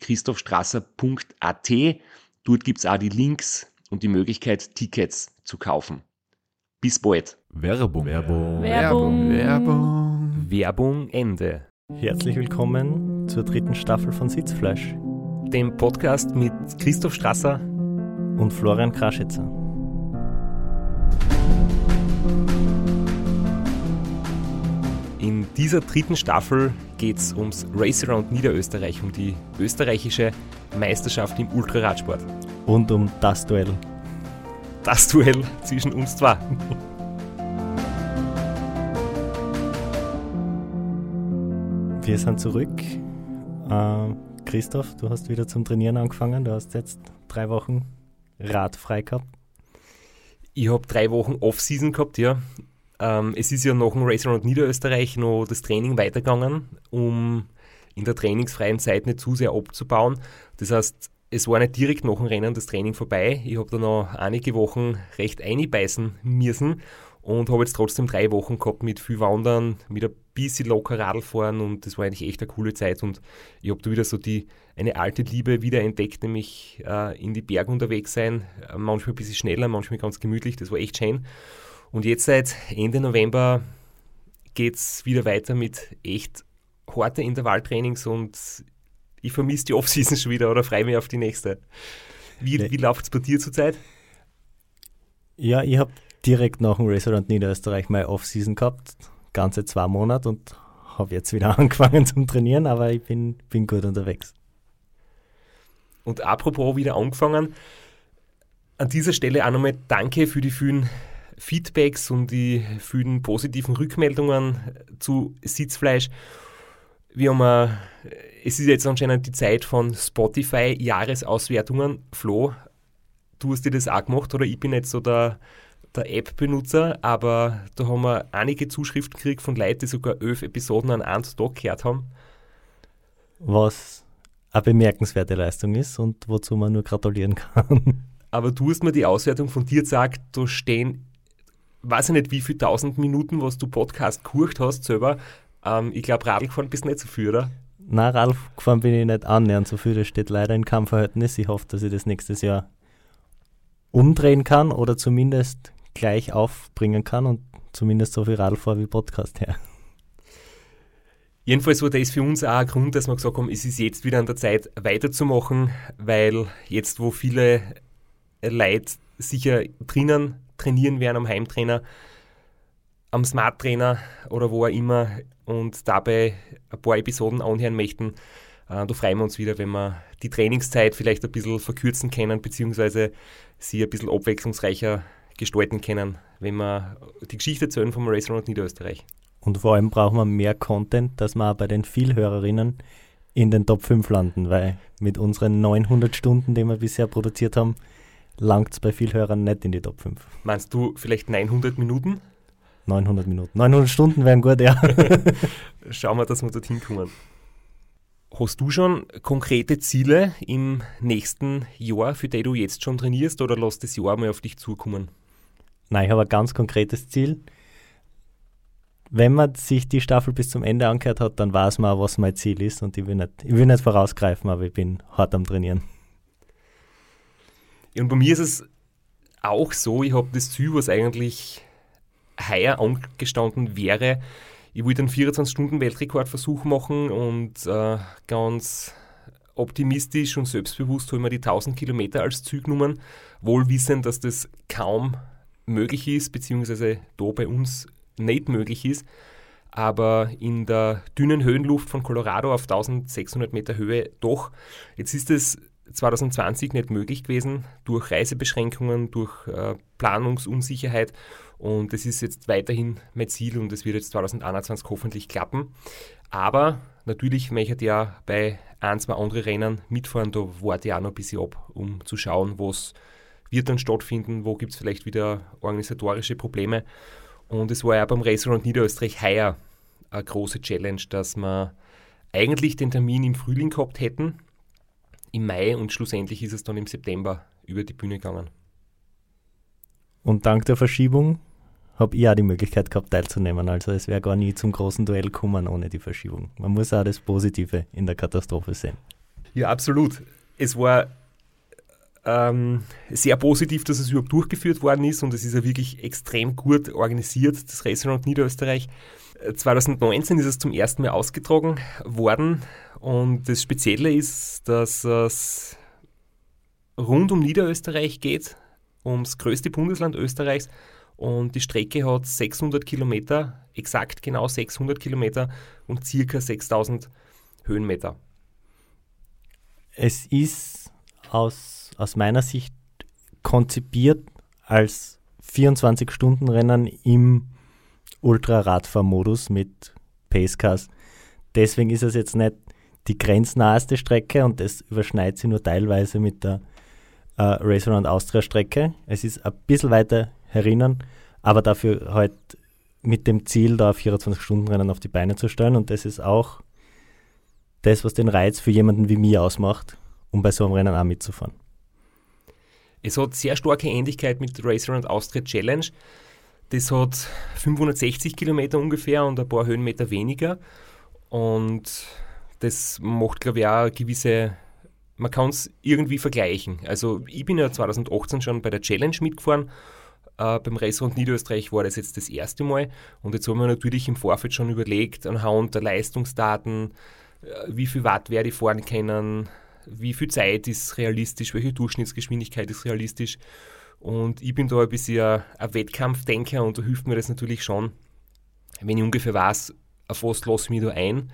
www.christophstrasser.at. Dort gibt es auch die Links und die Möglichkeit, Tickets zu kaufen. Bis bald. Werbung. Werbung. Werbung. Werbung. Werbung Ende. Herzlich willkommen zur dritten Staffel von Sitzfleisch Dem Podcast mit Christoph Strasser und Florian Kraschitzer. Dieser dritten Staffel geht es ums Race Around Niederösterreich, um die österreichische Meisterschaft im Ultraradsport. Und um das Duell. Das Duell zwischen uns zwei. Wir sind zurück. Äh, Christoph, du hast wieder zum Trainieren angefangen. Du hast jetzt drei Wochen Rad frei gehabt. Ich habe drei Wochen Off-Season gehabt, ja. Ähm, es ist ja nach dem Race Around Niederösterreich noch das Training weitergegangen, um in der trainingsfreien Zeit nicht zu sehr abzubauen. Das heißt, es war nicht direkt nach dem Rennen das Training vorbei. Ich habe da noch einige Wochen recht einbeißen müssen und habe jetzt trotzdem drei Wochen gehabt mit viel Wandern, mit ein bisschen locker Radl fahren und das war eigentlich echt eine coole Zeit und ich habe da wieder so die eine alte Liebe wieder entdeckt, nämlich äh, in die Berge unterwegs sein, äh, manchmal ein bisschen schneller, manchmal ganz gemütlich, das war echt schön. Und jetzt seit Ende November geht es wieder weiter mit echt harten Intervalltrainings und ich vermisse die Offseason schon wieder oder freue mich auf die nächste. Wie, Ja. wie läuft es bei dir zurzeit? Ja, ich habe direkt nach dem Around Niederösterreich meine Off-Season gehabt. Ganze zwei Monate und habe jetzt wieder angefangen zum Trainieren, aber ich bin, bin gut unterwegs. Und apropos wieder angefangen, an dieser Stelle auch nochmal danke für die vielen Feedbacks und die vielen positiven Rückmeldungen zu Sitzfleisch. Wir haben, äh, es ist jetzt anscheinend die Zeit von Spotify-Jahresauswertungen. Flo, du hast dir das auch gemacht oder ich bin jetzt so der, der App-Benutzer, aber da haben wir einige Zuschriften gekriegt von Leuten, die sogar elf Episoden an einem Tag gehört haben. Was eine bemerkenswerte Leistung ist und wozu man nur gratulieren kann. aber du hast mir die Auswertung von dir gesagt, da stehen, weiß ich nicht wie viele tausend Minuten, was du Podcast gehört hast selber. Ähm, ich glaube, Radl gefahren bist nicht so viel, oder? Na, Ralf gefahren bin ich nicht annähernd so viel. Das steht leider in keinem Verhältnis. Ich hoffe, dass ich das nächstes Jahr umdrehen kann oder zumindest gleich aufbringen kann und zumindest so viel Radl fahre wie Podcast her. Jedenfalls war das für uns auch ein Grund, dass wir gesagt haben, es ist jetzt wieder an der Zeit weiterzumachen, weil jetzt, wo viele Leute sicher drinnen trainieren werden am Heimtrainer, am Smart Trainer oder wo auch immer und dabei ein paar Episoden anhören möchten, äh, da freuen wir uns wieder, wenn wir die Trainingszeit vielleicht ein bisschen verkürzen können, beziehungsweise sie ein bisschen abwechslungsreicher gestalten können, wenn wir die Geschichte erzählen vom Around Niederösterreich. Und vor allem brauchen wir mehr Content, dass wir auch bei den Vielhörerinnen in den Top 5 landen, weil mit unseren 900 Stunden, die wir bisher produziert haben, langt es bei Vielhörern nicht in die Top 5. Meinst du vielleicht 900 Minuten? 900 Minuten. 900 Stunden wären gut, ja. Schauen wir, dass wir dorthin kommen. Hast du schon konkrete Ziele im nächsten Jahr, für die du jetzt schon trainierst, oder lass das Jahr mal auf dich zukommen? Nein, ich habe ein ganz konkretes Ziel. Wenn man sich die Staffel bis zum Ende angehört hat, dann weiß man auch, was mein Ziel ist. Und ich will nicht, ich will nicht vorausgreifen, aber ich bin hart am Trainieren. Und bei mir ist es auch so, ich habe das Ziel, was eigentlich heuer angestanden wäre. Ich wollte einen 24-Stunden-Weltrekordversuch machen und äh, ganz optimistisch und selbstbewusst habe ich mir die 1000 Kilometer als Ziel genommen, wohl wissend, dass das kaum möglich ist, beziehungsweise da bei uns nicht möglich ist. Aber in der dünnen Höhenluft von Colorado auf 1600 Meter Höhe doch. Jetzt ist es 2020 nicht möglich gewesen durch Reisebeschränkungen, durch äh, Planungsunsicherheit. Und das ist jetzt weiterhin mein Ziel und es wird jetzt 2021 hoffentlich klappen. Aber natürlich möchte ich ja bei ein, zwei anderen Rennen mitfahren. Da warte ich auch noch ein bisschen ab, um zu schauen, was wird dann stattfinden, wo gibt es vielleicht wieder organisatorische Probleme. Und es war ja beim Around Niederösterreich heuer eine große Challenge, dass wir eigentlich den Termin im Frühling gehabt hätten, im Mai und schlussendlich ist es dann im September über die Bühne gegangen. Und dank der Verschiebung habe ich auch die Möglichkeit gehabt, teilzunehmen. Also es wäre gar nie zum großen Duell gekommen ohne die Verschiebung. Man muss auch das Positive in der Katastrophe sehen. Ja, absolut. Es war ähm, sehr positiv, dass es überhaupt durchgeführt worden ist und es ist ja wirklich extrem gut organisiert, das Restaurant Niederösterreich. 2019 ist es zum ersten Mal ausgetragen worden und das Spezielle ist, dass es rund um Niederösterreich geht, ums größte Bundesland Österreichs und die Strecke hat 600 Kilometer, exakt genau 600 Kilometer und circa 6000 Höhenmeter. Es ist aus, aus meiner Sicht konzipiert als 24-Stunden-Rennen im Ultraradfahrmodus mit Pacecars. Deswegen ist es jetzt nicht die grenznaheste Strecke und das überschneidet sie nur teilweise mit der äh, Race Around Austria Strecke. Es ist ein bisschen weiter herinnen, aber dafür halt mit dem Ziel, da 24-Stunden-Rennen auf die Beine zu stellen. Und das ist auch das, was den Reiz für jemanden wie mir ausmacht, um bei so einem Rennen auch mitzufahren. Es hat sehr starke Ähnlichkeit mit Racer und Austria Challenge. Das hat 560 Kilometer ungefähr und ein paar Höhenmeter weniger. Und das macht, glaube ich, auch eine gewisse man kann es irgendwie vergleichen. Also ich bin ja 2018 schon bei der Challenge mitgefahren äh, beim Restaurant Niederösterreich war das jetzt das erste Mal. Und jetzt haben wir natürlich im Vorfeld schon überlegt, anhand der Leistungsdaten, äh, wie viel Watt werde ich fahren können, wie viel Zeit ist realistisch, welche Durchschnittsgeschwindigkeit ist realistisch. Und ich bin da ein bisschen ein Wettkampfdenker und da hilft mir das natürlich schon, wenn ich ungefähr weiß, auf was lasse ich mich da ein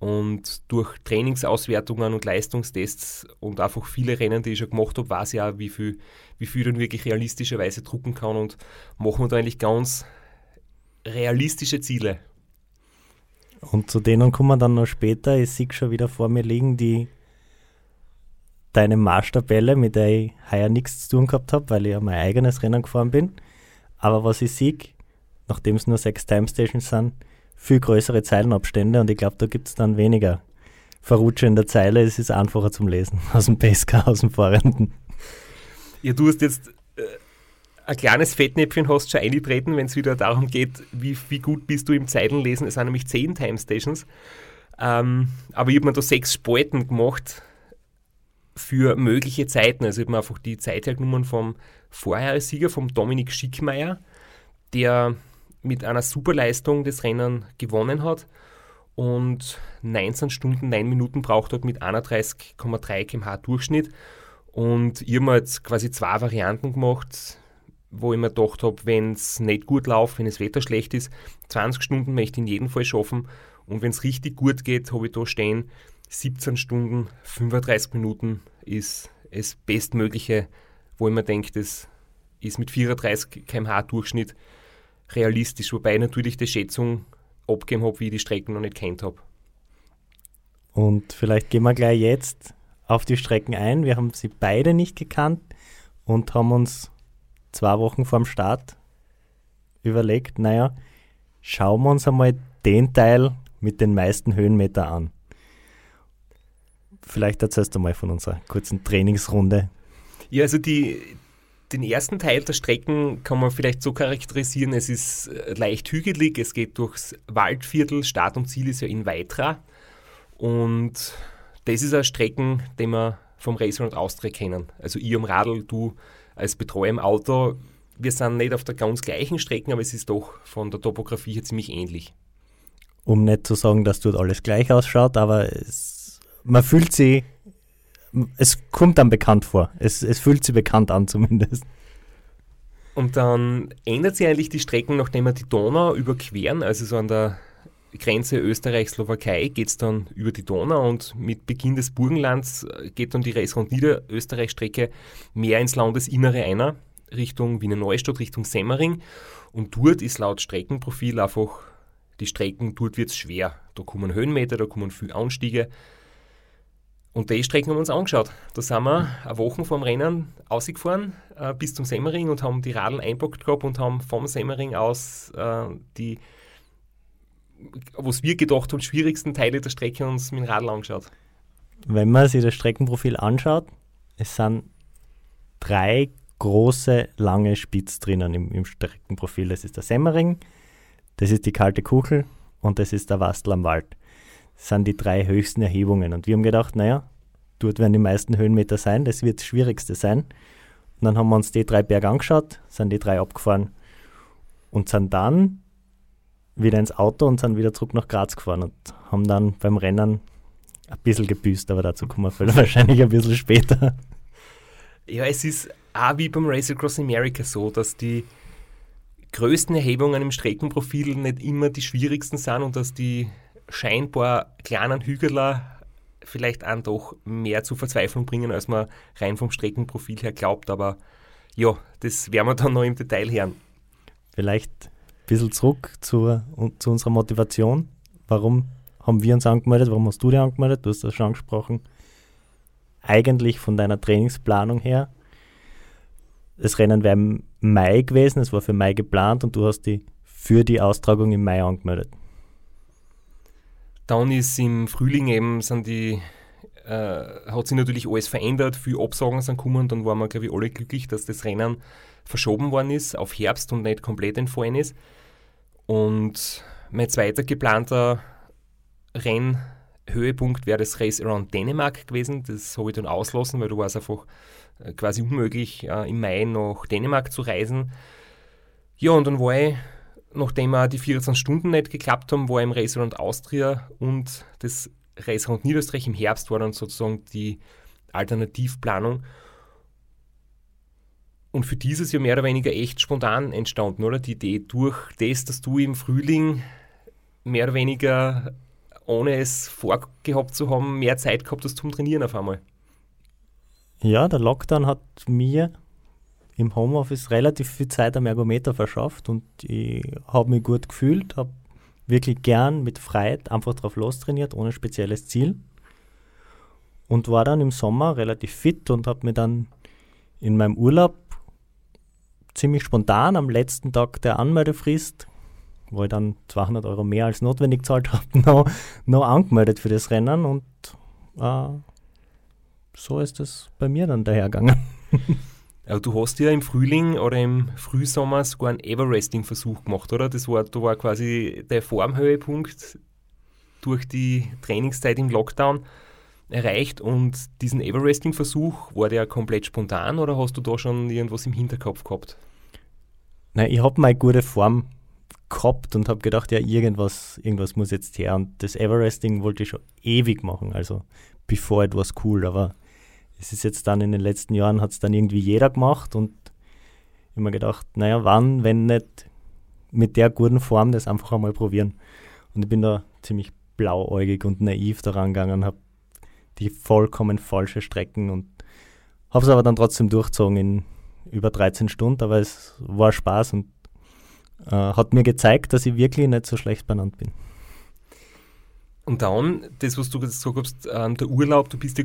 und durch Trainingsauswertungen und Leistungstests und einfach viele Rennen, die ich schon gemacht habe, weiß ich auch, wie viel, wie viel ich dann wirklich realistischerweise drucken kann und machen wir da eigentlich ganz realistische Ziele. Und zu denen kommen wir dann noch später. Ich sehe schon wieder vor mir liegen, die deine Marschtabelle, mit der ich heuer nichts zu tun gehabt habe, weil ich ja mein eigenes Rennen gefahren bin. Aber was ich sehe, nachdem es nur sechs Time Stations sind, viel größere Zeilenabstände und ich glaube, da gibt es dann weniger Verrutsche in der Zeile. Es ist einfacher zum Lesen aus dem Pesca, aus dem Fahrenden. Ja, du hast jetzt äh, ein kleines Fettnäpfchen hast schon eingetreten, wenn es wieder darum geht, wie, wie gut bist du im Zeilenlesen. Es sind nämlich zehn Time Stations. Ähm, aber ich habe mir da sechs Spalten gemacht für mögliche Zeiten. Also ich habe mir einfach die Zeit hergenommen vom Vorhersieger, vom Dominik Schickmeier, der mit einer Superleistung das Rennen gewonnen hat und 19 Stunden, 9 Minuten braucht hat mit 31,3 km/h Durchschnitt. Und ich habe mir jetzt quasi zwei Varianten gemacht, wo ich mir gedacht habe, wenn es nicht gut läuft, wenn das Wetter schlecht ist, 20 Stunden möchte ich in jedem Fall schaffen. Und wenn es richtig gut geht, habe ich da stehen, 17 Stunden, 35 Minuten ist das Bestmögliche, wo ich mir denke, das ist mit 34 km/h Durchschnitt realistisch, wobei ich natürlich die Schätzung abgegeben habe, wie ich die Strecken noch nicht kennt habe. Und vielleicht gehen wir gleich jetzt auf die Strecken ein. Wir haben sie beide nicht gekannt und haben uns zwei Wochen vorm Start überlegt, naja, schauen wir uns einmal den Teil mit den meisten Höhenmeter an. Vielleicht erzählst du mal von unserer kurzen Trainingsrunde. Ja, also die, den ersten Teil der Strecken kann man vielleicht so charakterisieren, es ist leicht hügelig, es geht durchs Waldviertel, Start und Ziel ist ja in Weitra und das ist eine Strecken, die wir vom Racer und Austria kennen. Also ich am Radl, du als Betreuer im Auto, wir sind nicht auf der ganz gleichen Strecke, aber es ist doch von der Topografie her ziemlich ähnlich. Um nicht zu sagen, dass dort alles gleich ausschaut, aber es, man fühlt sich es kommt dann bekannt vor. Es, es fühlt sich bekannt an zumindest. Und dann ändert sich eigentlich die Strecken, nachdem wir die Donau überqueren, also so an der Grenze Österreich-Slowakei geht es dann über die Donau und mit Beginn des Burgenlands äh, geht dann die Reisrund Niederösterreich-Strecke mehr ins Landesinnere einer, Richtung Wiener Neustadt, Richtung Semmering. Und dort ist laut Streckenprofil einfach die Strecken, dort wird es schwer. Da kommen Höhenmeter, da kommen viele Anstiege. Und die Strecken haben wir uns angeschaut. Da sind wir eine Woche vor dem Rennen ausgefahren äh, bis zum Semmering und haben die Radeln einpackt gehabt und haben vom Semmering aus äh, die, was wir gedacht haben, schwierigsten Teile der Strecke uns mit dem Radl angeschaut. Wenn man sich das Streckenprofil anschaut, es sind drei große, lange Spitz drinnen im, im Streckenprofil. Das ist der Semmering, das ist die kalte Kuchel und das ist der Wastel am Wald sind die drei höchsten Erhebungen. Und wir haben gedacht, naja, dort werden die meisten Höhenmeter sein, das wird das Schwierigste sein. Und dann haben wir uns die drei Berge angeschaut, sind die drei abgefahren und sind dann wieder ins Auto und sind wieder zurück nach Graz gefahren und haben dann beim Rennen ein bisschen gebüßt, aber dazu kommen wir wahrscheinlich ein bisschen später. Ja, es ist auch wie beim Race Across America so, dass die größten Erhebungen im Streckenprofil nicht immer die schwierigsten sind und dass die scheinbar kleinen Hügeler vielleicht auch doch mehr zur Verzweiflung bringen, als man rein vom Streckenprofil her glaubt. Aber ja, das werden wir dann noch im Detail hören. Vielleicht ein bisschen zurück zu, zu unserer Motivation. Warum haben wir uns angemeldet? Warum hast du dich angemeldet? Du hast das schon angesprochen. Eigentlich von deiner Trainingsplanung her. Das Rennen wäre im Mai gewesen, es war für Mai geplant und du hast dich für die Austragung im Mai angemeldet. Dann ist im Frühling eben, sind die, äh, hat sich natürlich alles verändert, viele Absagen sind gekommen, dann waren wir, glaube ich, alle glücklich, dass das Rennen verschoben worden ist auf Herbst und nicht komplett entfallen ist. Und mein zweiter geplanter Rennhöhepunkt wäre das Race Around Dänemark gewesen. Das habe ich dann auslassen, weil du es einfach äh, quasi unmöglich, äh, im Mai nach Dänemark zu reisen. Ja, und dann war ich nachdem auch die 24 Stunden nicht geklappt haben, war im Race Around Austria und das Race Around Niederösterreich im Herbst war dann sozusagen die Alternativplanung. Und für dieses Jahr mehr oder weniger echt spontan entstanden, oder? Die Idee durch das, dass du im Frühling mehr oder weniger, ohne es vorgehabt zu haben, mehr Zeit gehabt hast zum Trainieren auf einmal. Ja, der Lockdown hat mir im Homeoffice relativ viel Zeit am Ergometer verschafft und ich habe mich gut gefühlt, habe wirklich gern mit Freiheit einfach drauf lostrainiert, ohne spezielles Ziel. Und war dann im Sommer relativ fit und habe mir dann in meinem Urlaub ziemlich spontan am letzten Tag der Anmeldefrist, wo ich dann 200 Euro mehr als notwendig gezahlt habe, noch, noch angemeldet für das Rennen und äh, so ist es bei mir dann dahergegangen. Du hast ja im Frühling oder im Frühsommer sogar einen Everesting-Versuch gemacht, oder? Das war, da war quasi der Formhöhepunkt durch die Trainingszeit im Lockdown erreicht und diesen Everesting-Versuch, war der komplett spontan oder hast du da schon irgendwas im Hinterkopf gehabt? Nein, ich habe meine gute Form gehabt und habe gedacht, ja, irgendwas, irgendwas muss jetzt her. Und das Everesting wollte ich schon ewig machen, also bevor etwas cool, aber es ist jetzt dann in den letzten Jahren, hat es dann irgendwie jeder gemacht und immer gedacht, naja, wann, wenn nicht mit der guten Form das einfach einmal probieren. Und ich bin da ziemlich blauäugig und naiv daran gegangen, habe die vollkommen falsche Strecken und habe es aber dann trotzdem durchgezogen in über 13 Stunden, aber es war Spaß und äh, hat mir gezeigt, dass ich wirklich nicht so schlecht benannt bin. Und dann, das, was du gesagt hast, äh, der Urlaub, du bist ja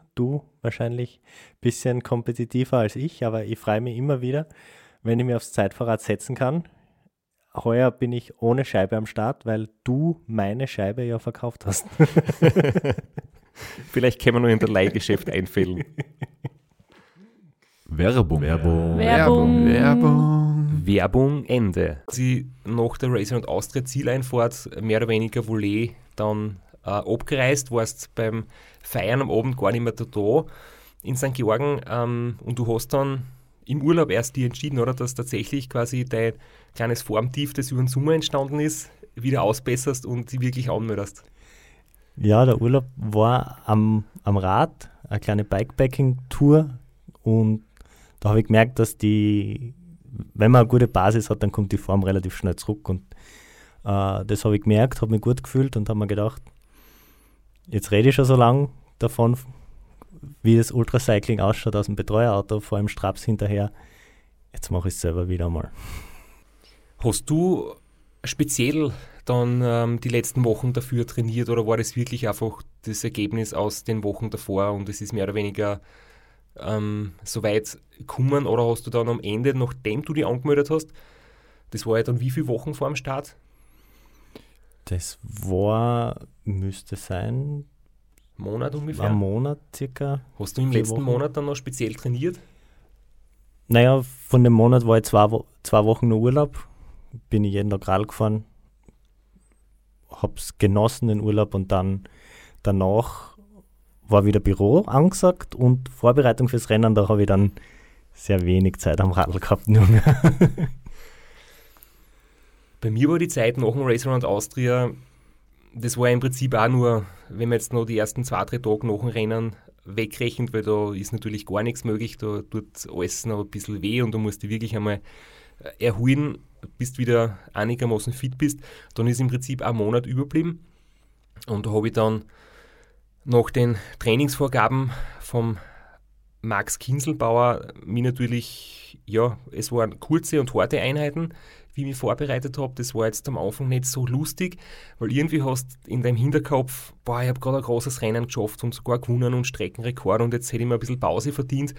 Du wahrscheinlich ein bisschen kompetitiver als ich, aber ich freue mich immer wieder, wenn ich mir aufs Zeitfahrrad setzen kann. Heuer bin ich ohne Scheibe am Start, weil du meine Scheibe ja verkauft hast. Vielleicht können wir nur in der Leihgeschäft einfällen. Werbung. Werbung. Werbung. Werbung. Werbung Ende. Sie nach der Racer und Austria Zieleinfahrt mehr oder weniger Volley dann äh, abgereist, warst beim Feiern am Abend gar nicht mehr da in St. Georgen ähm, und du hast dann im Urlaub erst dir entschieden, oder, dass tatsächlich quasi dein kleines Formtief, das über den Sommer entstanden ist, wieder ausbesserst und die wirklich anmeldest. Ja, der Urlaub war am, am Rad, eine kleine Bikepacking-Tour und da habe ich gemerkt, dass die, wenn man eine gute Basis hat, dann kommt die Form relativ schnell zurück und äh, das habe ich gemerkt, habe mich gut gefühlt und habe mir gedacht, jetzt rede ich schon so lange davon, wie das Ultracycling ausschaut aus dem Betreuerauto, vor allem Straps hinterher. Jetzt mache ich es selber wieder mal. Hast du speziell dann ähm, die letzten Wochen dafür trainiert oder war das wirklich einfach das Ergebnis aus den Wochen davor und es ist mehr oder weniger ähm, so weit gekommen oder hast du dann am Ende, nachdem du dich angemeldet hast, das war ja dann wie viele Wochen vor dem Start? Das war, müsste sein, Monat ungefähr? ein Monat circa. Hast du im letzten Wochen. Monat dann noch speziell trainiert? Naja, von dem Monat war ich zwei, zwei Wochen nur Urlaub. Bin ich jeden Tag Rad gefahren, hab's genossen, den Urlaub, und dann danach war wieder Büro angesagt und Vorbereitung fürs Rennen, da habe ich dann sehr wenig Zeit am Radl gehabt. Nur mehr. Bei mir war die Zeit nach dem Race Around Austria, das war im Prinzip auch nur, wenn man jetzt noch die ersten zwei, drei Tage nach dem Rennen wegrechnet, weil da ist natürlich gar nichts möglich, da tut alles noch ein bisschen weh und du musst dich wirklich einmal äh, erholen, bis du wieder einigermaßen fit bist. Dann ist im Prinzip ein Monat überblieben und da habe ich dann nach den Trainingsvorgaben vom Max Kinselbauer mir natürlich, ja, es waren kurze und harte Einheiten, wie ich mich vorbereitet habe. Das war jetzt am Anfang nicht so lustig, weil irgendwie hast in deinem Hinterkopf, boah, ich habe gerade ein großes Rennen geschafft und sogar gewonnen und Streckenrekord und jetzt hätte ich mir ein bisschen Pause verdient.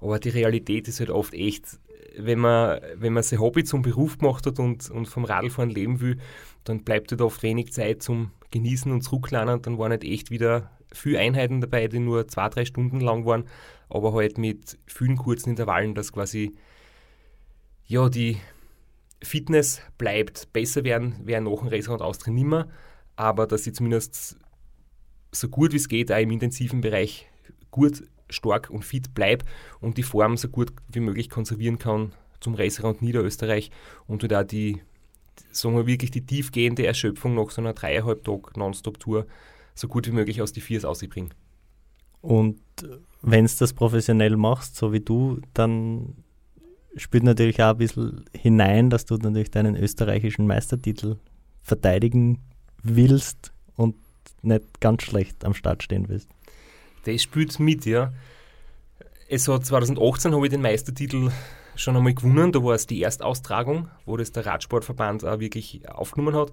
Aber die Realität ist halt oft echt, wenn man, wenn man sein Hobby zum Beruf gemacht hat und, und vom Radlfahren leben will, dann bleibt halt oft wenig Zeit zum Genießen und Zurücklernen. Dann waren halt echt wieder viele Einheiten dabei, die nur zwei, drei Stunden lang waren, aber halt mit vielen kurzen Intervallen, dass quasi ja, die Fitness bleibt. Besser werden, wäre nach dem Racer und Austria nimmer, aber dass ich zumindest so gut wie es geht auch im intensiven Bereich gut, stark und fit bleibe und die Form so gut wie möglich konservieren kann zum Racerround Niederösterreich und halt auch die, sagen wir wirklich die tiefgehende Erschöpfung nach so einer dreieinhalb Tag Nonstop-Tour so gut wie möglich aus die Viers ausbringen. Und wenn du das professionell machst, so wie du, dann spielt natürlich auch ein bisschen hinein, dass du natürlich deinen österreichischen Meistertitel verteidigen willst und nicht ganz schlecht am Start stehen willst. Das spielt mit, ja. Es hat 2018 habe ich den Meistertitel schon einmal gewonnen. Da war es die Erstaustragung, wo das der Radsportverband auch wirklich aufgenommen hat.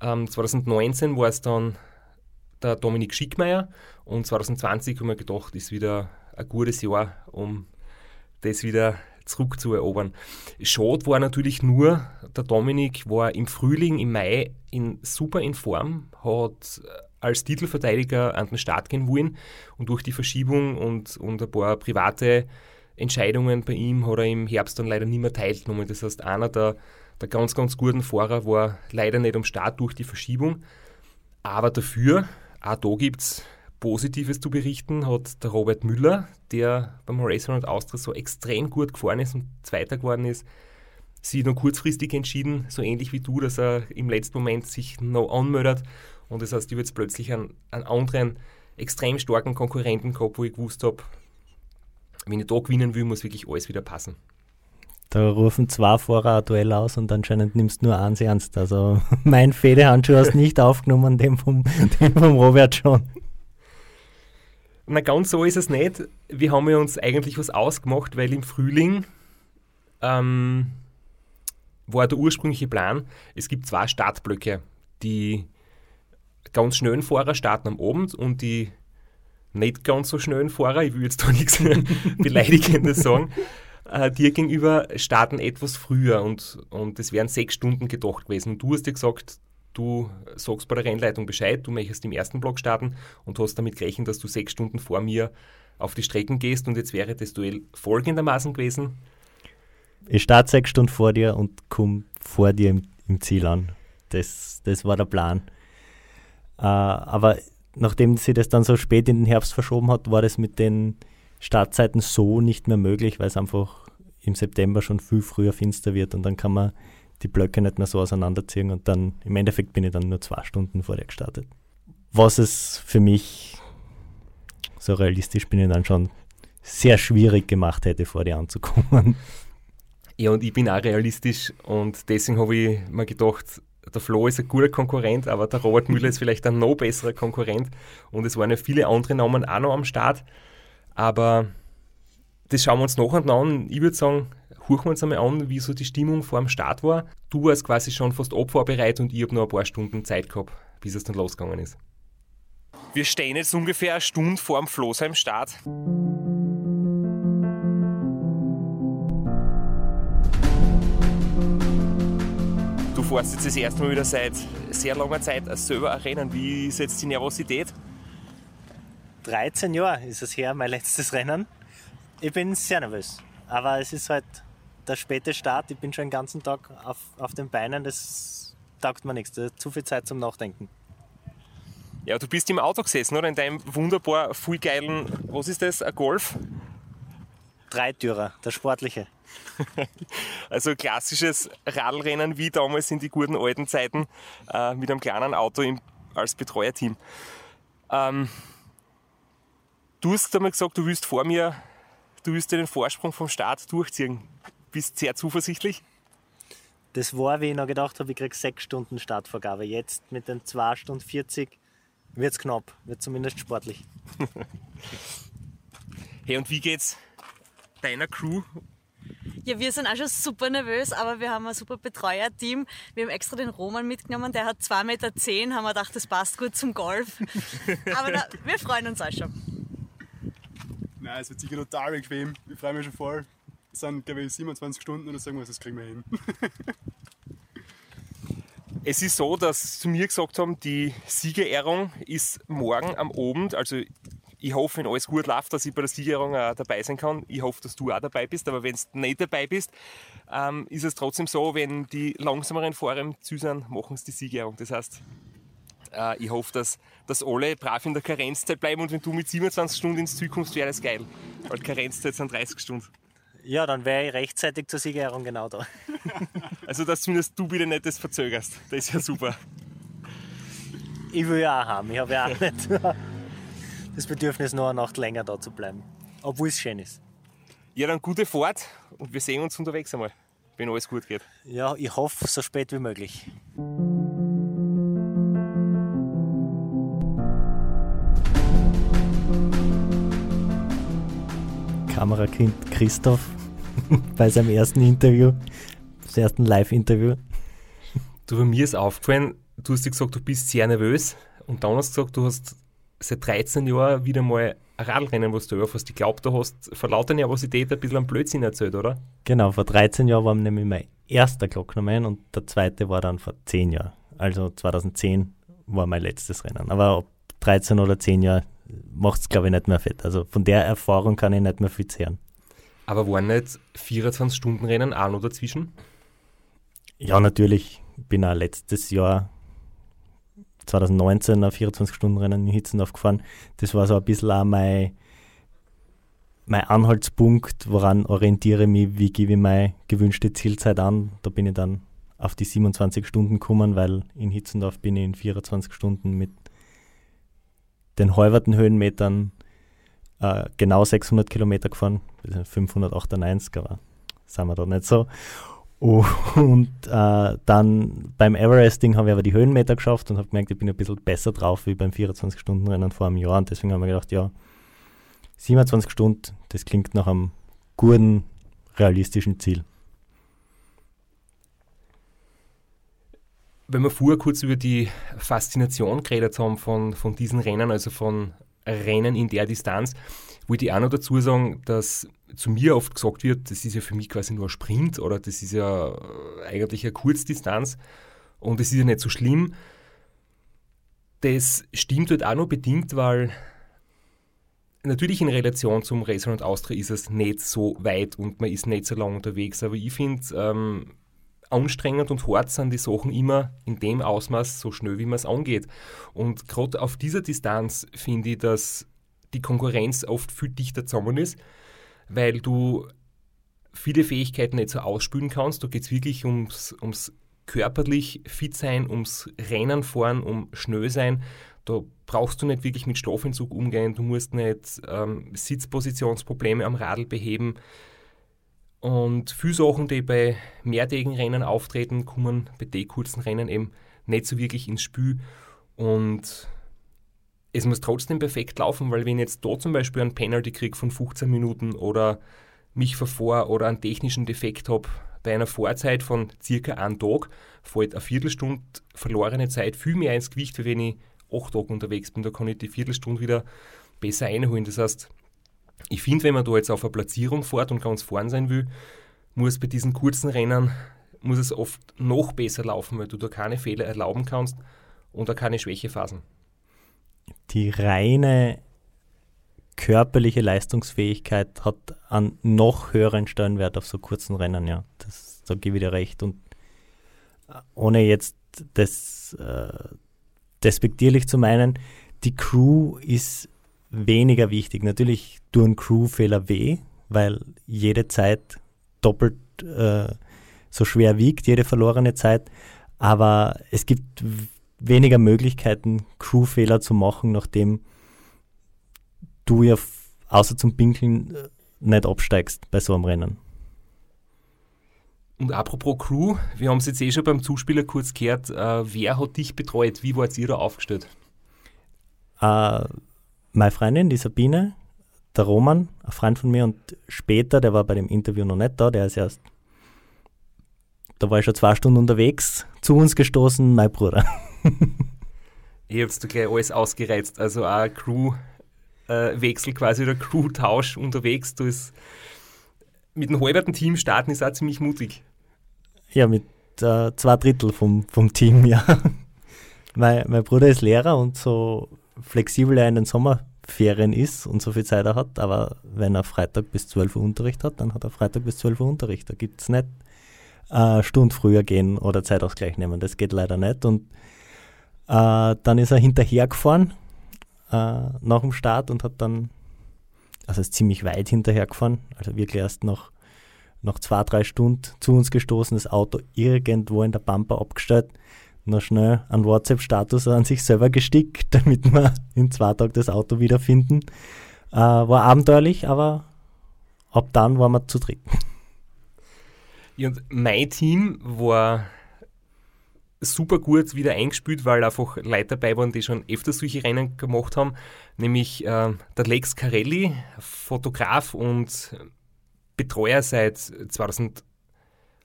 Ähm, 2019 war es dann der Dominik Schickmeier und 2020 haben wir gedacht, ist wieder ein gutes Jahr, um das wieder zurückzuerobern. Schade war natürlich nur, der Dominik war im Frühling, im Mai in, super in Form, hat als Titelverteidiger an den Start gehen wollen und durch die Verschiebung und, und ein paar private Entscheidungen bei ihm hat er im Herbst dann leider nicht mehr teilgenommen. Das heißt, einer der, der ganz, ganz guten Fahrer war leider nicht am Start durch die Verschiebung. Aber dafür, auch da gibt es Positives zu berichten, hat der Robert Müller, der beim Race Around Austria so extrem gut gefahren ist und Zweiter geworden ist, sich noch kurzfristig entschieden, so ähnlich wie du, dass er im letzten Moment sich noch anmeldet. Und das heißt, ich habe jetzt plötzlich einen, einen anderen, extrem starken Konkurrenten gehabt, wo ich gewusst habe, wenn ich da gewinnen will, muss wirklich alles wieder passen. Da rufen zwei Fahrer ein Duell aus und anscheinend nimmst du nur eins ernst. Also mein Federhandschuh hast nicht aufgenommen, den vom, den vom Robert schon. Na, ganz so ist es nicht. Wir haben ja uns eigentlich was ausgemacht, weil im Frühling ähm, war der ursprüngliche Plan, es gibt zwei Startblöcke. Die ganz schnellen Fahrer starten am Abend und die nicht ganz so schnellen Fahrer, ich will jetzt da nichts Beleidigendes sagen, äh, dir gegenüber starten etwas früher und, und es wären sechs Stunden gedacht gewesen. Und du hast dir gesagt, du sagst bei der Rennleitung Bescheid, du möchtest im ersten Block starten und hast damit gerechnet, dass du sechs Stunden vor mir auf die Strecken gehst und jetzt wäre das Duell folgendermaßen gewesen. Ich starte sechs Stunden vor dir und komme vor dir im, im, Ziel an. Das, das war der Plan. Äh, aber nachdem sie das dann so spät in den Herbst verschoben hat, war das mit den Startzeiten so nicht mehr möglich, weil es einfach im September schon viel früher finster wird und dann kann man die Blöcke nicht mehr so auseinanderziehen und dann im Endeffekt bin ich dann nur zwei Stunden vor dir gestartet. Was es für mich so realistisch bin ich dann schon sehr schwierig gemacht hätte, vor dir anzukommen. Ja, und ich bin auch realistisch und deswegen habe ich mir gedacht, der Flo ist ein guter Konkurrent, aber der Robert Müller ist vielleicht ein noch besserer Konkurrent. Und es waren ja viele andere Namen auch noch am Start. Aber das schauen wir uns nach und an. Ich würde sagen, horchen wir uns einmal an, wie so die Stimmung vor dem Start war. Du warst quasi schon fast abfahrbereit und ich habe noch ein paar Stunden Zeit gehabt, bis es dann losgegangen ist. Wir stehen jetzt ungefähr eine Stunde vor dem Floßheim-Start. fährst jetzt das erste Mal wieder seit sehr langer Zeit selber ein Rennen. Wie ist jetzt die Nervosität? 13 Jahre ist es her, mein letztes Rennen. Ich bin sehr nervös. Aber es ist halt der späte Start. Ich bin schon den ganzen Tag auf, auf den Beinen. Das taugt mir nichts. Zu viel Zeit zum Nachdenken. Ja, du bist im Auto gesessen, oder? In deinem wunderbar viel geilen, was ist das, ein Golf? Dreitürer, der sportliche. also klassisches Radlrennen wie damals in die guten alten Zeiten äh, mit einem kleinen Auto im, als Betreuerteam. Ähm, du hast einmal gesagt, du willst vor mir, du willst dir den Vorsprung vom Start durchziehen. Bist sehr zuversichtlich? Das war, wie ich noch gedacht habe, ich kriege sechs Stunden Startvergabe. Jetzt mit den 2 Stunden 40 wird es knapp, wird zumindest sportlich. hey, und wie geht's deiner Crew ja, wir sind auch schon super nervös, aber wir haben ein super Betreuerteam. Wir haben extra den Roman mitgenommen, der hat 2,10 Meter, haben wir gedacht, das passt gut zum Golf. aber na, wir freuen uns auch schon. Nein, es wird sicher total bequem. Ich freue mich schon voll. Sind, glaube ich, 27 Stunden oder so irgendwas, das kriegen wir hin. Es ist so, dass sie mir gesagt haben, die Siegerehrung ist morgen am Abend, also ich hoffe, wenn alles gut läuft, dass ich bei der Siegerung auch dabei sein kann. Ich hoffe, dass du auch dabei bist. Aber wenn du nicht dabei bist, ähm, ist es trotzdem so, wenn die langsameren Fahrer Ziel sind, machen sie die Siegerung. Das heißt, Äh, ich hoffe, dass, dass alle brav in der Karenzzeit bleiben und wenn du mit 27 Stunden ins Ziel kommst, wäre das geil. Weil Karenzzeit sind 30 Stunden. Ja, dann wäre ich rechtzeitig zur Siegerehrung genau da. Also, dass zumindest du wieder nicht das verzögerst. Das ist ja super. Ich will ja auch haben. Ich habe ja auch nicht das Bedürfnis, noch eine Nacht länger da zu bleiben. Obwohl es schön ist. Ja, dann gute Fahrt und wir sehen uns unterwegs einmal, wenn alles gut geht. Ja, ich hoffe, so spät wie möglich. Kamerakind Christoph bei seinem ersten Interview, seinem ersten Live-Interview. Du, bei mir ist aufgefallen, du hast dir gesagt, du bist sehr nervös und dann hast du gesagt, du hast seit 13 Jahren wieder mal ein Radrennen, was du überfährst. Ich glaube, du hast vor lauter Nervosität ein bisschen am Blödsinn erzählt, oder? Genau, vor 13 Jahren war nämlich mein erster Glocknerman und der zweite war dann vor 10 Jahren. Also 2010 war mein letztes Rennen. Aber ab 13 oder 10 Jahren macht es, glaube ich, nicht mehr fett. Also von der Erfahrung kann ich nicht mehr viel zehren. Aber waren nicht 24-Stunden-Rennen auch noch dazwischen? Ja, natürlich. Ich bin auch letztes Jahr 2019 ein 24-Stunden-Rennen in Hitzendorf gefahren. Das war so ein bisschen auch mein, mein Anhaltspunkt, woran orientiere ich mich, wie gebe ich meine gewünschte Zielzeit an. Da bin ich dann auf die 27 Stunden gekommen, weil in Hitzendorf bin ich in 24 Stunden mit den halberten Höhenmetern äh, genau 600 Kilometer gefahren, 598, aber sind wir da nicht so. Und äh, dann beim Everesting habe ich aber die Höhenmeter geschafft und habe gemerkt, ich bin ein bisschen besser drauf wie beim 24-Stunden-Rennen vor einem Jahr. Und deswegen haben wir gedacht, ja, 27 Stunden, das klingt nach einem guten, realistischen Ziel. Wenn wir vorher kurz über die Faszination geredet haben von, von diesen Rennen, also von Rennen in der Distanz, wollte ich auch noch dazu sagen, dass zu mir oft gesagt wird, das ist ja für mich quasi nur ein Sprint oder? Das ist ja äh, eigentlich eine Kurzdistanz. Und es ist ja nicht so schlimm. Das stimmt halt auch noch bedingt, weil natürlich in Relation zum Racer und Austria ist es nicht so weit und man ist nicht so lang unterwegs, aber ich finde, ähm, anstrengend und hart sind die Sachen immer in dem Ausmaß so schnell, wie man es angeht. Und gerade auf dieser Distanz finde ich, dass die Konkurrenz oft viel dichter zusammen ist, weil du viele Fähigkeiten nicht so ausspülen kannst. Da geht es wirklich ums, ums körperlich fit sein, ums Rennen fahren, um schnell sein. Da brauchst du nicht wirklich mit Schlafentzug umgehen, du musst nicht ähm, Sitzpositionsprobleme am Radl beheben. Und viele Sachen, die bei mehrtägigen Rennen auftreten, kommen bei den kurzen Rennen eben nicht so wirklich ins Spiel. Und es muss trotzdem perfekt laufen, weil wenn ich jetzt da zum Beispiel einen Penalty kriege von 15 Minuten oder mich vervor oder einen technischen Defekt habe, bei einer Vorzeit von circa einem Tag fällt eine Viertelstunde verlorene Zeit viel mehr ins Gewicht, wie wenn ich acht Tage unterwegs bin. Da kann ich die Viertelstunde wieder besser einholen. Das heißt, ich finde, wenn man da jetzt auf eine Platzierung fährt und ganz vorn sein will, muss bei diesen kurzen Rennen muss es oft noch besser laufen, weil du da keine Fehler erlauben kannst und auch keine Schwächephasen die reine körperliche Leistungsfähigkeit hat einen noch höheren Stellenwert auf so kurzen Rennen, ja. Das, da gebe ich dir recht. Und äh, ohne jetzt das äh, despektierlich zu meinen, die Crew ist weniger wichtig. Natürlich tun Crewfehler weh, weil jede Zeit doppelt äh, so schwer wiegt, jede verlorene Zeit. Aber es gibt weniger Möglichkeiten, Crewfehler zu machen, nachdem du ja außer zum Pinkeln äh, nicht absteigst bei so einem Rennen. Und apropos Crew, wir haben es jetzt eh schon beim Zuspieler kurz gehört. Äh, wer hat dich betreut? Wie wart ihr da aufgestellt? Äh, meine Freundin, die Sabine, der Roman, ein Freund von mir und später, der war bei dem Interview noch nicht da, der ist erst, da war ich schon zwei Stunden unterwegs, zu uns gestoßen, mein Bruder. ich hab's da gleich alles ausgereizt. Also auch Crew-Wechsel äh, quasi oder Crew-Tausch unterwegs. Du ist, mit einem halberten Team starten ist auch ziemlich mutig. Ja, mit äh, zwei Drittel vom, vom Team, ja. mein, mein Bruder ist Lehrer und so flexibel er in den Sommerferien ist und so viel Zeit er hat, aber wenn er Freitag bis 12 Uhr Unterricht hat, dann hat er Freitag bis 12 Uhr Unterricht. Da gibt es nicht äh, Stunde früher gehen oder Zeitausgleich nehmen. Das geht leider nicht. Und Äh, dann ist er hinterhergefahren äh, nach dem Start und hat dann, also ist ziemlich weit hinterhergefahren, also wirklich erst nach, nach zwei, drei Stunden zu uns gestoßen, das Auto irgendwo in der Pampa abgestellt, noch schnell einen WhatsApp-Status an sich selber gestickt, damit wir in zwei Tagen das Auto wiederfinden. Äh, war abenteuerlich, aber ab dann waren wir zu dritt. Ja, und mein Team war super gut wieder eingespielt, weil einfach Leute dabei waren, die schon öfter solche Rennen gemacht haben. Nämlich äh, der Lex Carelli, Fotograf und Betreuer seit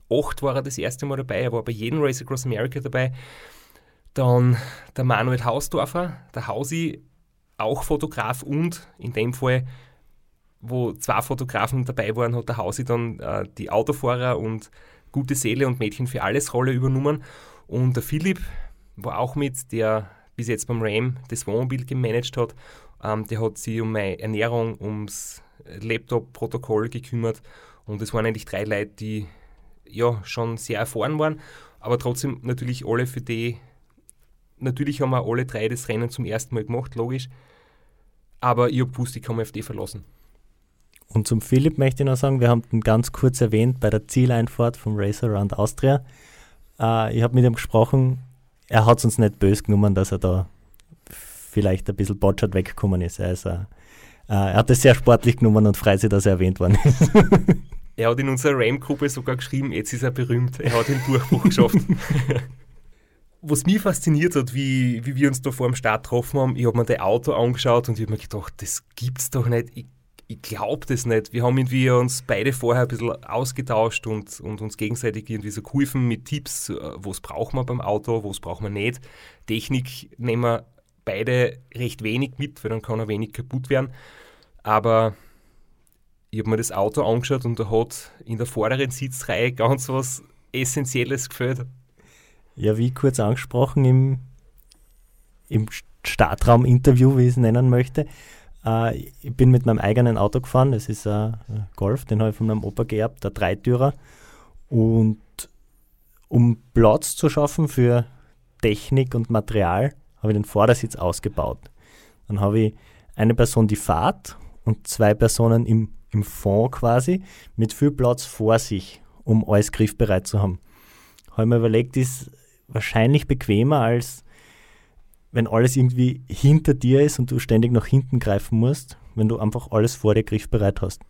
2008 war er das erste Mal dabei. Er war bei jedem Race Across America dabei. Dann der Manuel Hausdorfer, der Hausi, auch Fotograf und in dem Fall, wo zwei Fotografen dabei waren, hat der Hausi dann äh, die Autofahrer und gute Seele und Mädchen für alles Rolle übernommen. Und der Philipp war auch mit, der bis jetzt beim RAM das Wohnmobil gemanagt hat. Ähm, der hat sich um meine Ernährung, ums Laptop-Protokoll gekümmert. Und es waren eigentlich drei Leute, die ja schon sehr erfahren waren, aber trotzdem natürlich alle für die, natürlich haben wir alle drei das Rennen zum ersten Mal gemacht, logisch. Aber ich habe gewusst, ich kann mich auf die verlassen. Und zum Philipp möchte ich noch sagen, wir haben ihn ganz kurz erwähnt bei der Zieleinfahrt vom Race Around Austria. Äh, ich habe mit ihm gesprochen, er hat es uns nicht böse genommen, dass er da vielleicht ein bisschen botschert weggekommen ist. Er, ist äh, er hat es sehr sportlich genommen und freut sich, dass er erwähnt worden ist. er hat in unserer RAM-Gruppe sogar geschrieben, jetzt ist er berühmt, er hat den Durchbruch geschafft. Was mich fasziniert hat, wie, wie wir uns da vor dem Start getroffen haben, ich habe mir das Auto angeschaut und ich habe mir gedacht, das gibt's doch nicht. Ich ich glaube das nicht. Wir haben irgendwie uns beide vorher ein bisschen ausgetauscht und, und uns gegenseitig irgendwie so geholfen mit Tipps, äh, was braucht man beim Auto, was braucht man nicht. Technik nehmen wir beide recht wenig mit, weil dann kann er wenig kaputt werden. Aber ich habe mir das Auto angeschaut und da hat in der vorderen Sitzreihe ganz was Essentielles gefällt. Ja, wie kurz angesprochen im, im Startraum-Interview, wie ich es nennen möchte, äh, ich bin mit meinem eigenen Auto gefahren. Das ist ein Golf, den habe ich von meinem Opa geerbt, der Dreitürer. Und um Platz zu schaffen für Technik und Material, habe ich den Vordersitz ausgebaut. Dann habe ich eine Person die Fahrt und zwei Personen im, im Fond quasi mit viel Platz vor sich, um alles griffbereit zu haben. Habe ich mir überlegt, ist wahrscheinlich bequemer als wenn alles irgendwie hinter dir ist und du ständig nach hinten greifen musst, wenn du einfach alles vor dir griffbereit hast.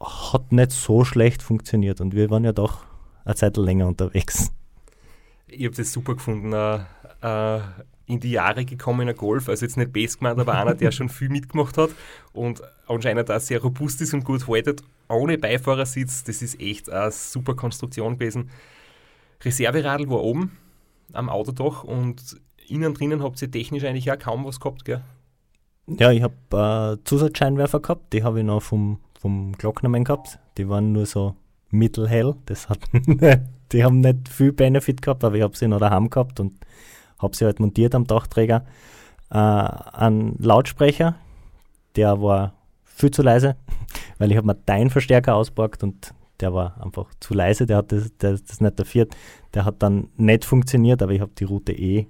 Hat nicht so schlecht funktioniert und wir waren ja doch eine Zeit länger unterwegs. Ich habe das super gefunden. Uh, uh, in die Jahre gekommener Golf, also jetzt nicht best gemeint, aber einer, der schon viel mitgemacht hat und anscheinend auch sehr robust ist und gut haltet, ohne Beifahrersitz. Das ist echt eine super Konstruktion gewesen. Reserveradl war oben am Autodach und innen drinnen habt ihr technisch eigentlich auch kaum was gehabt, gell? Ja, ich habe äh, Zusatzscheinwerfer gehabt, die habe ich noch vom, vom Glocknermann gehabt. Die waren nur so mittelhell. Das hat die haben nicht viel Benefit gehabt, aber ich habe sie noch daheim gehabt und habe sie halt montiert am Dachträger. Äh, ein Lautsprecher, der war viel zu leise, weil ich habe mir deinen Verstärker auspackt und der war einfach zu leise, der hat das, der, das nicht dafür. Der hat dann nicht funktioniert, aber ich habe die Route eh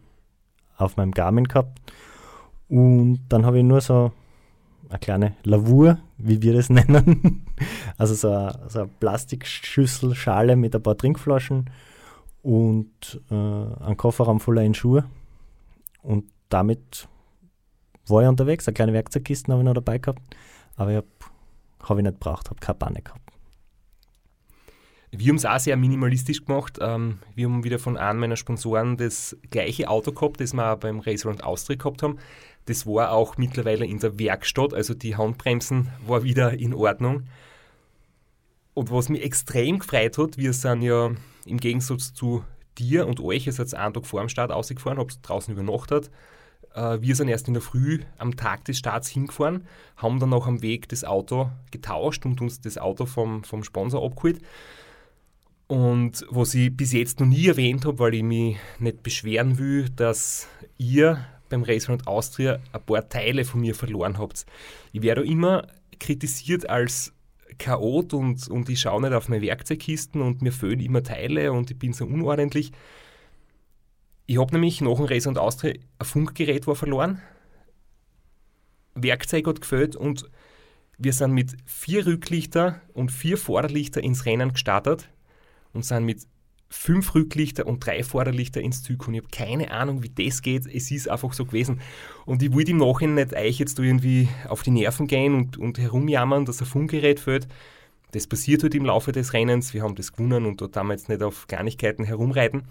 auf meinem Garmin gehabt. Und dann habe ich nur so eine kleine Lavur, wie wir das nennen. Also so eine, so eine Plastikschüssel, Schale mit ein paar Trinkflaschen und äh, einen Kofferraum voller Schuhe. Und damit war ich unterwegs. Eine kleine Werkzeugkiste habe ich noch dabei gehabt. Aber ich habe hab ich nicht gebraucht, habe keine Panne gehabt. Wir haben es auch sehr minimalistisch gemacht. Ähm, wir haben wieder von einem meiner Sponsoren das gleiche Auto gehabt, das wir auch beim Race Round Austria gehabt haben. Das war auch mittlerweile in der Werkstatt, also die Handbremsen war wieder in Ordnung. Und was mich extrem gefreut hat, wir sind ja im Gegensatz zu dir und euch, ihr seid einen Tag vor dem Start ausgefahren, habt draußen übernachtet. Äh, wir sind erst in der Früh am Tag des Starts hingefahren, haben dann auch am Weg das Auto getauscht und uns das Auto vom, vom Sponsor abgeholt. Und was ich bis jetzt noch nie erwähnt habe, weil ich mich nicht beschweren will, dass ihr beim Round Austria ein paar Teile von mir verloren habt. Ich werde immer kritisiert als Chaot und, und ich schaue nicht auf meine Werkzeugkisten und mir fehlen immer Teile und ich bin so unordentlich. Ich habe nämlich nach dem Race und Austria ein Funkgerät war verloren. Werkzeug hat gefällt und wir sind mit vier Rücklichter und vier Vorderlichter ins Rennen gestartet und sind mit fünf Rücklichter und drei Vorderlichter ins Ziel gekommen. Ich habe keine Ahnung, wie das geht. Es ist einfach so gewesen. Und ich wollte im Nachhinein nicht euch jetzt irgendwie auf die Nerven gehen und, und herumjammern, dass ein Funkgerät fällt. Das passiert halt im Laufe des Rennens. Wir haben das gewonnen und dort damals nicht auf Kleinigkeiten herumreiten.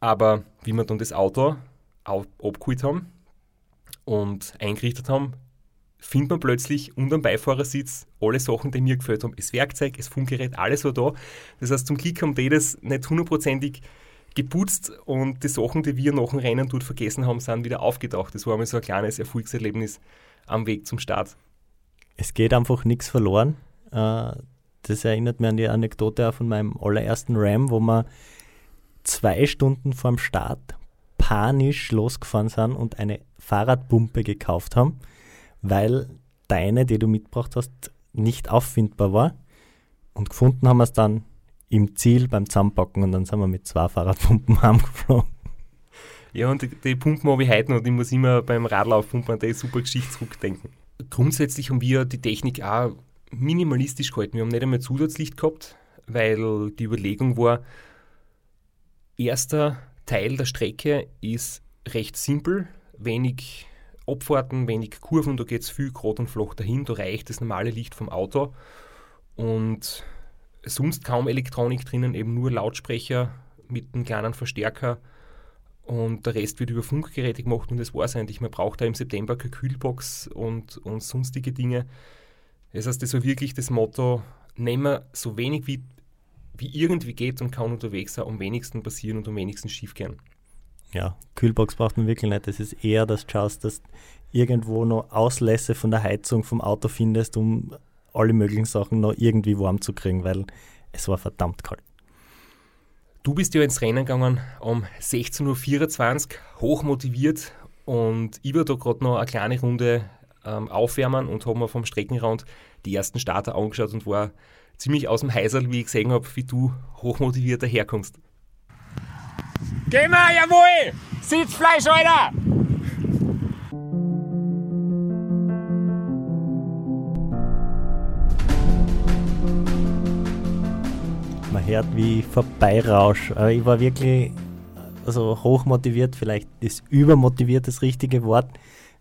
Aber wie wir dann das Auto abgeholt haben und eingerichtet haben, findet man plötzlich unter dem Beifahrersitz alle Sachen, die mir gefällt haben. Das Werkzeug, das Funkgerät, alles war da. Das heißt, zum Glück haben die das nicht hundertprozentig geputzt und die Sachen, die wir nach dem Rennen dort vergessen haben, sind wieder aufgetaucht. Das war einmal so ein kleines Erfolgserlebnis am Weg zum Start. Es geht einfach nichts verloren. Äh, das erinnert mich an die Anekdote von meinem allerersten Ram, wo wir zwei Stunden vorm Start panisch losgefahren sind und eine Fahrradpumpe gekauft haben weil deine, die du mitgebracht hast, nicht auffindbar war. Und gefunden haben wir es dann im Ziel beim Zusammenpacken und dann sind wir mit zwei Fahrradpumpen heimgeflogen. Ja, und die, Pumpen habe ich heute noch und ich muss immer beim Radlaufpumpen an die super Geschichte zurückdenken. Grundsätzlich haben wir die Technik auch minimalistisch gehalten. Wir haben nicht einmal Zusatzlicht gehabt, weil die Überlegung war, erster Teil der Strecke ist recht simpel, wenig Abfahrten, wenig Kurven, da geht es viel gerade und flach dahin, da reicht das normale Licht vom Auto und sonst kaum Elektronik drinnen, eben nur Lautsprecher mit einem kleinen Verstärker und der Rest wird über Funkgeräte gemacht und das war es eigentlich. Man braucht da im September keine Kühlbox und, und sonstige Dinge. Das heißt, das war wirklich das Motto, nehmen wir so wenig wie, wie irgendwie geht und kann unterwegs sein, am wenigsten passieren und am wenigsten schief gehen ja, Kühlbox braucht man wirklich nicht. Es ist eher, dass du schaust, dass irgendwo noch Auslässe von der Heizung vom Auto findest, um alle möglichen Sachen noch irgendwie warm zu kriegen, weil es war verdammt kalt. Du bist ja ins Rennen gegangen um 16.24 Uhr, hoch motiviert und ich war da gerade noch eine kleine Runde ähm, aufwärmen und habe mir vom Streckenrand die ersten Starter angeschaut und war ziemlich aus dem Heiserl, wie ich gesehen habe, wie du hochmotiviert daherkommst. Geh mal, jawohl! Sitzfleisch, Alter! Man hört, wie vorbeirausch. Ich war wirklich also hochmotiviert, vielleicht ist übermotiviert das richtige Wort.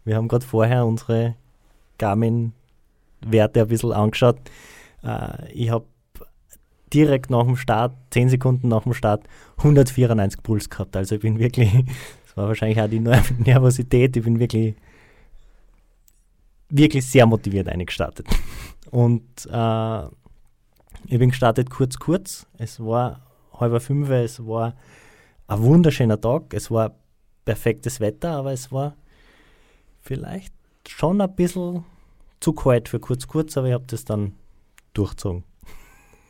Wir haben gerade vorher unsere Garmin-Werte ein bisschen angeschaut. Äh, ich habe direkt nach dem Start, 10 Sekunden nach dem Start, 194 Puls gehabt. Also ich bin wirklich, das war wahrscheinlich auch die Nervosität, ich bin wirklich, wirklich sehr motiviert eingestartet. Und äh, ich bin gestartet kurz, kurz. Es war halb fünf, es war ein wunderschöner Tag, es war perfektes Wetter, aber es war vielleicht schon ein bisschen zu kalt für kurz, kurz, aber ich habe das dann durchzogen.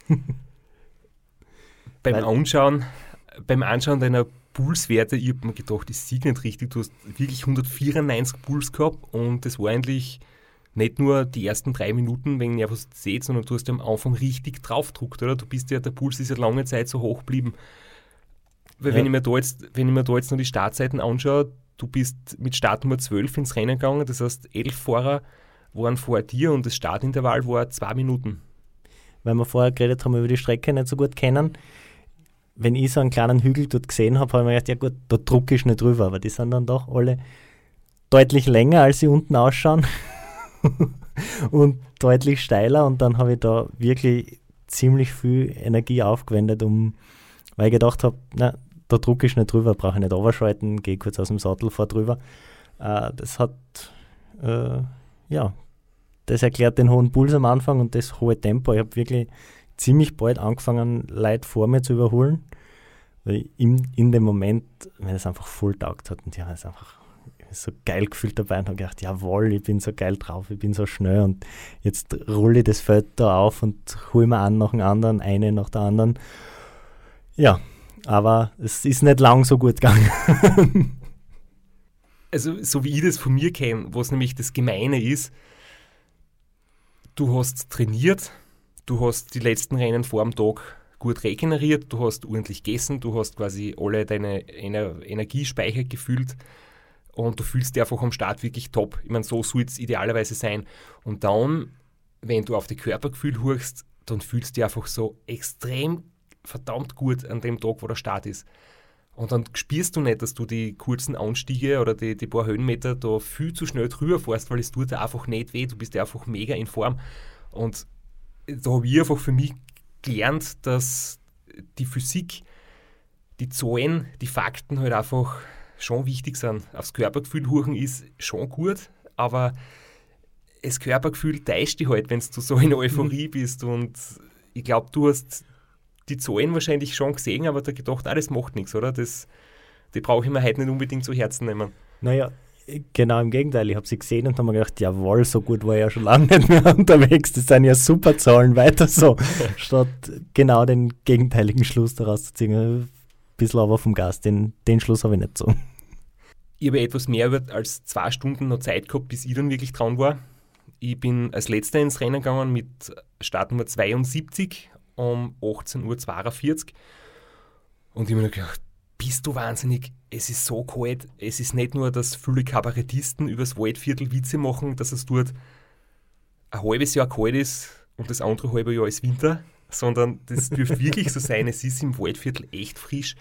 beim Weil Anschauen, beim Anschauen deiner Pulswerte, ich habe mir gedacht, das sieht nicht richtig. Du hast wirklich 194 Puls gehabt und das war eigentlich nicht nur die ersten drei Minuten wegen Nervosität, sondern du hast am Anfang richtig draufgedruckt, oder? Du bist ja, der Puls ist ja lange Zeit so hoch geblieben. Weil ja. wenn, ich mir da jetzt, wenn ich mir da jetzt noch die Startzeiten anschaue, du bist mit Startnummer 12 ins Rennen gegangen, das heißt, elf Fahrer waren vor dir und das Startintervall war zwei Minuten. Weil wir vorher geredet haben über die Strecke nicht so gut kennen wenn ich so einen kleinen Hügel dort gesehen habe, habe ich mir gedacht, ja gut, da drucke ich nicht drüber, aber die sind dann doch alle deutlich länger, als sie unten ausschauen und deutlich steiler und dann habe ich da wirklich ziemlich viel Energie aufgewendet, um, weil ich gedacht habe, na, da drucke ich nicht drüber, brauche ich nicht overschalten, gehe kurz aus dem Sattel, fahr drüber. Äh, das hat, äh, ja, das erklärt den hohen Puls am Anfang und das hohe Tempo. Ich habe wirklich ziemlich bald angefangen, Leute vor mir zu überholen. Weil in, in dem Moment, wenn es einfach voll taugt hat und ja, es einfach so geil gefühlt dabei und habe gedacht, jawohl, ich bin so geil drauf, ich bin so schnell und jetzt rolle ich das Feld da auf und hole mir an nach dem anderen, eine nach der anderen. Ja, aber es ist nicht lang so gut gegangen. also, so wie ich das von mir kenne, was nämlich das Gemeine ist, du hast trainiert, du hast die letzten Rennen vor dem Tag gut regeneriert, du hast ordentlich gegessen, du hast quasi alle deine Ener Energiespeicher gefüllt und du fühlst dich einfach am Start wirklich top. Ich meine, so soll es idealerweise sein. Und dann, wenn du auf die Körpergefühl hörst, dann fühlst du dich einfach so extrem verdammt gut an dem Tag, wo der Start ist. Und dann spürst du nicht, dass du die kurzen Anstiege oder die, die paar Höhenmeter da viel zu schnell drüber fährst, weil es tut dir einfach nicht weh. Du bist ja einfach mega in Form. Und da habe ich einfach für mich gelernt, dass die Physik, die Zahlen, die Fakten halt einfach schon wichtig sind. Aufs Körpergefühl huchen ist schon gut, aber das Körpergefühl täuscht dich halt, wenn du so in Euphorie bist. Und ich glaube, du hast die Zahlen wahrscheinlich schon gesehen, aber da gedacht, ah, das macht nichts, oder? Das, die brauche ich mir heute nicht unbedingt zu Herzen nehmen. Naja, genau im Gegenteil. Ich habe sie gesehen und habe mir gedacht, jawohl, so gut war ich ja schon lange nicht mehr unterwegs. Das sind ja super Zahlen, weiter so. Statt genau den gegenteiligen Schluss daraus zu ziehen. Ein bisschen aber vom Gas, den, den Schluss habe ich nicht so. Ich habe etwas mehr als zwei Stunden noch Zeit gehabt, bis ich dann wirklich dran war. Ich bin als letzter ins Rennen gegangen mit Startnummer 72 um 18.42 Uhr. Und ich habe mir gedacht, bist du wahnsinnig, es ist so kalt. Es ist nicht nur, dass viele Kabarettisten übers Waldviertel Witze machen, dass es dort ein halbes Jahr kalt ist und das andere halbe Jahr ist Winter, sondern das dürfte wirklich so sein. Es ist im Waldviertel echt frisch.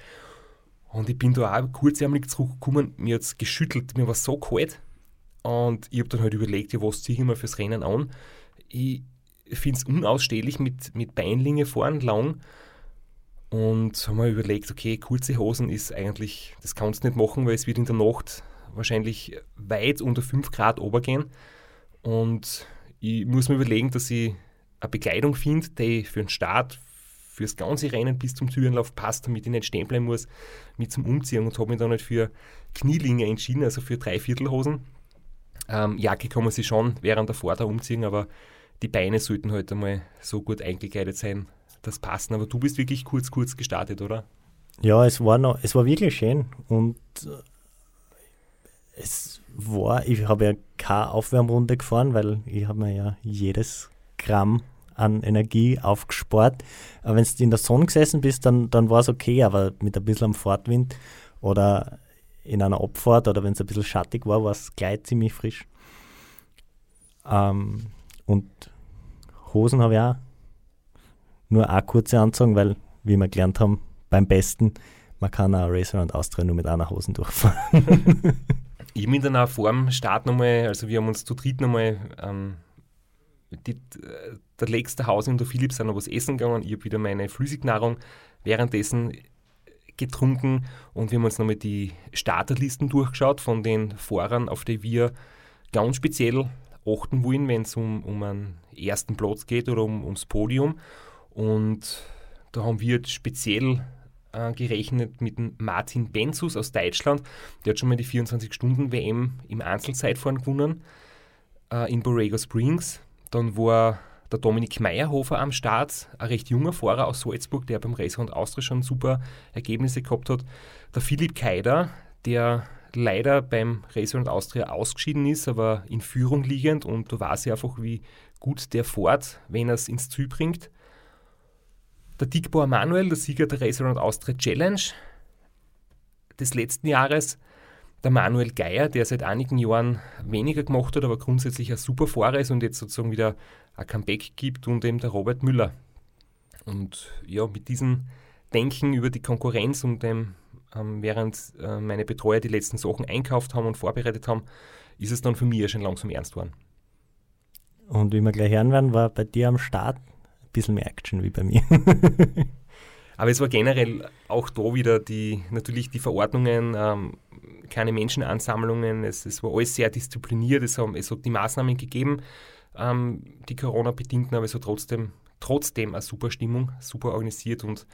Und ich bin da auch kurzärmlich zurückgekommen, mir hat es geschüttelt, mir war so kalt. Und ich habe dann halt überlegt, ja, was ziehe ich mir fürs Rennen an. Ich finde es unausstehlich mit, mit Beinlinge vorn lang. Und haben wir überlegt, okay, kurze Hosen ist eigentlich, das kannst du nicht machen, weil es wird in der Nacht wahrscheinlich weit unter 5 Grad obergehen. Und ich muss mir überlegen, dass ich eine Bekleidung finde, die für den Start, fürs ganze Rennen bis zum Türenlauf passt, damit ich nicht stehen bleiben muss mit zum Umziehen und habe mich dann halt für Knielinge entschieden, also für Dreiviertelhosen ähm, Jacke kann man sich schon während der Fahrt umziehen, aber die Beine sollten halt einmal so gut eingekleidet sein, das passen. Aber du bist wirklich kurz, kurz gestartet, oder? Ja, es war noch, es war wirklich schön und äh, es war, ich habe ja keine Aufwärmrunde gefahren, weil ich habe mir ja jedes Gramm an Energie aufgespart. Aber wenn du in der Sonne gesessen bist, dann, dann war es okay, aber mit ein bisschen am Fortwind oder in einer Abfahrt oder wenn es ein bisschen schattig war, war es gleich ziemlich frisch. Ähm, und Hosen habe ich auch nur eine kurze Anzug, weil, wie wir gelernt haben, beim Besten, man kann auch Racer und Austria nur mit einer Hosen durchfahren. ich bin dann auch vor dem Start nochmal, also wir haben uns zu dritt nochmal ähm, die, äh, der letzte Haus und der Philipp sind noch was essen gegangen. Ich habe wieder meine Flüssignahrung währenddessen getrunken und wir haben uns nochmal die Starterlisten durchgeschaut von den Fahrern, auf die wir ganz speziell achten wollen, wenn es um, um einen ersten Platz geht oder um, ums Podium. Und da haben wir speziell äh, gerechnet mit dem Martin Benzus aus Deutschland. Der hat schon mal die 24-Stunden-WM im Einzelzeitfahren gewonnen äh, in Borrego Springs. Dann war der Dominik Meyerhofer am Start, ein recht junger Fahrer aus Salzburg, der beim Racehund Austria schon super Ergebnisse gehabt hat. Der Philipp Keider, der leider beim Racehund Austria ausgeschieden ist, aber in Führung liegend und du weißt ja einfach, wie gut der fährt, wenn er es ins Ziel bringt. Der Dickbauer Manuel, der Sieger der Racehund Austria Challenge des letzten Jahres, der Manuel Geier, der seit einigen Jahren weniger gemacht hat, aber grundsätzlich ein super Fahrer ist und jetzt sozusagen wieder ein Comeback gibt und eben der Robert Müller. Und ja, mit diesem Denken über die Konkurrenz und dem, ähm, während äh, meine Betreuer die letzten Sachen einkauft haben und vorbereitet haben, ist es dann für mich schon langsam ernst geworden. Und wie wir gleich hören werden, war bei dir am Start bisschen mehr Action wie bei mir. Aber es war generell auch da wieder die, natürlich die Verordnungen, ähm, keine Menschenansammlungen, es, es, war alles sehr diszipliniert, es, haben, es hat die Maßnahmen gegeben, ähm, die Corona-bedingten, aber es hat trotzdem, trotzdem eine super Stimmung, super organisiert und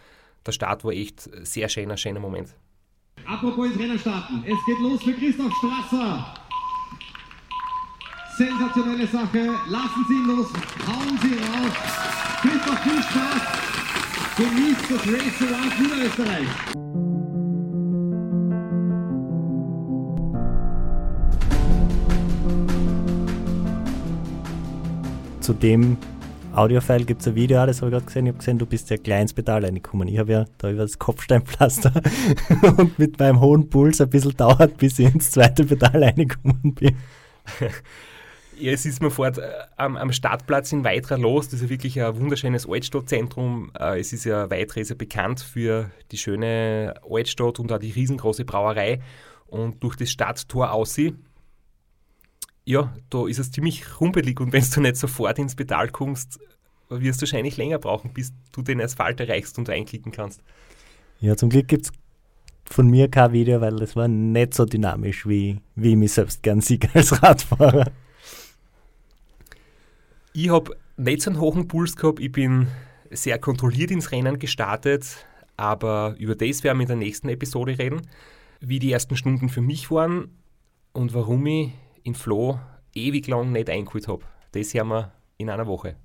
der Start war echt sehr schöner, schöner Moment. Apropos ins Rennen starten, es geht los für Christoph Strasser. Sensationelle Sache, lassen Sie ihn los, hauen Sie raus. Christoph, viel Spaß. Genießt das Race Around Niederösterreich. Zudem Audiofile gibt es ein Video, auch, das habe ich gerade gesehen. Ich habe gesehen, du bist ja klein ins Pedal reingekommen. Ich habe ja da über das Kopfsteinpflaster und mit meinem hohen Puls ein bisschen dauert, bis ich ins zweite Pedal reingekommen bin. Ja, es ist mir fort äh, am, am Stadtplatz in Weitra los. Das ist ja wirklich ein wunderschönes Altstadtzentrum. Äh, es ist ja Weitra ist ja bekannt für die schöne Altstadt und auch die riesengroße Brauerei. Und durch das Stadttor aussehen, ja, da ist es ziemlich rumpelig und wenn du nicht sofort ins Pedal kommst, wirst du wahrscheinlich länger brauchen, bis du den Asphalt erreichst und reinklicken kannst. Ja, zum Glück gibt es von mir kein Video, weil das war nicht so dynamisch, wie, wie ich mich selbst gern sehe als Radfahrer. Ich habe nicht so einen hohen Puls gehabt, ich bin sehr kontrolliert ins Rennen gestartet, aber über das werden wir in der nächsten Episode reden, wie die ersten Stunden für mich waren und warum ich in Flo ewig lang nicht eingeholt habe. Das hören wir in einer Woche.